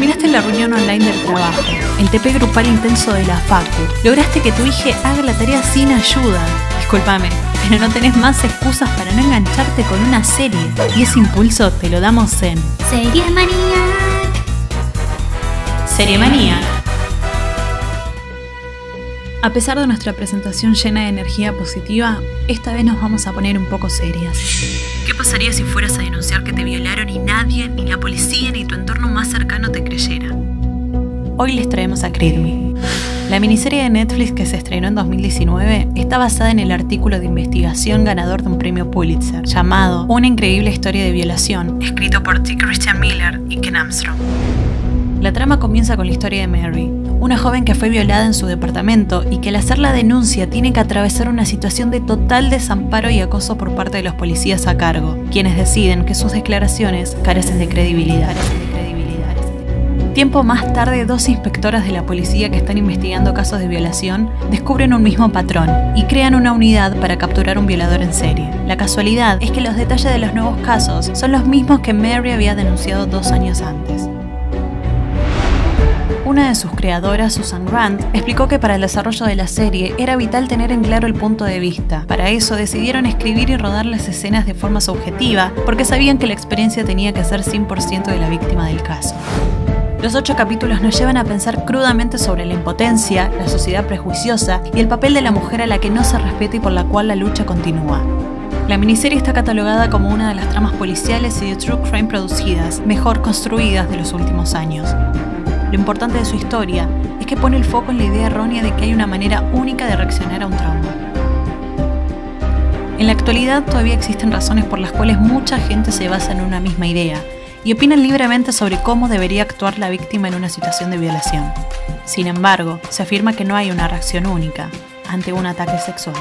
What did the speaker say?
Terminaste la reunión online del trabajo, el TP grupal intenso de la Facu. Lograste que tu hija haga la tarea sin ayuda. Discúlpame, pero no tenés más excusas para no engancharte con una serie. Y ese impulso te lo damos en Serie Manía. Serie Manía. A pesar de nuestra presentación llena de energía positiva, esta vez nos vamos a poner un poco serias. ¿Qué pasaría si fueras a denunciar que te violaron y nadie, ni la policía, ni tu entorno más cercano te? Hoy les traemos a Creed. La miniserie de Netflix que se estrenó en 2019 está basada en el artículo de investigación ganador de un premio Pulitzer llamado Una increíble historia de violación, escrito por T. Christian Miller y Ken Armstrong. La trama comienza con la historia de Mary, una joven que fue violada en su departamento y que al hacer la denuncia tiene que atravesar una situación de total desamparo y acoso por parte de los policías a cargo, quienes deciden que sus declaraciones carecen de credibilidad. Tiempo más tarde, dos inspectoras de la policía que están investigando casos de violación descubren un mismo patrón y crean una unidad para capturar un violador en serie. La casualidad es que los detalles de los nuevos casos son los mismos que Mary había denunciado dos años antes. Una de sus creadoras, Susan Grant, explicó que para el desarrollo de la serie era vital tener en claro el punto de vista. Para eso decidieron escribir y rodar las escenas de forma subjetiva, porque sabían que la experiencia tenía que ser 100% de la víctima del caso. Los ocho capítulos nos llevan a pensar crudamente sobre la impotencia, la sociedad prejuiciosa y el papel de la mujer a la que no se respeta y por la cual la lucha continúa. La miniserie está catalogada como una de las tramas policiales y de true crime producidas, mejor construidas de los últimos años. Lo importante de su historia es que pone el foco en la idea errónea de que hay una manera única de reaccionar a un trauma. En la actualidad todavía existen razones por las cuales mucha gente se basa en una misma idea y opinan libremente sobre cómo debería actuar la víctima en una situación de violación. Sin embargo, se afirma que no hay una reacción única ante un ataque sexual.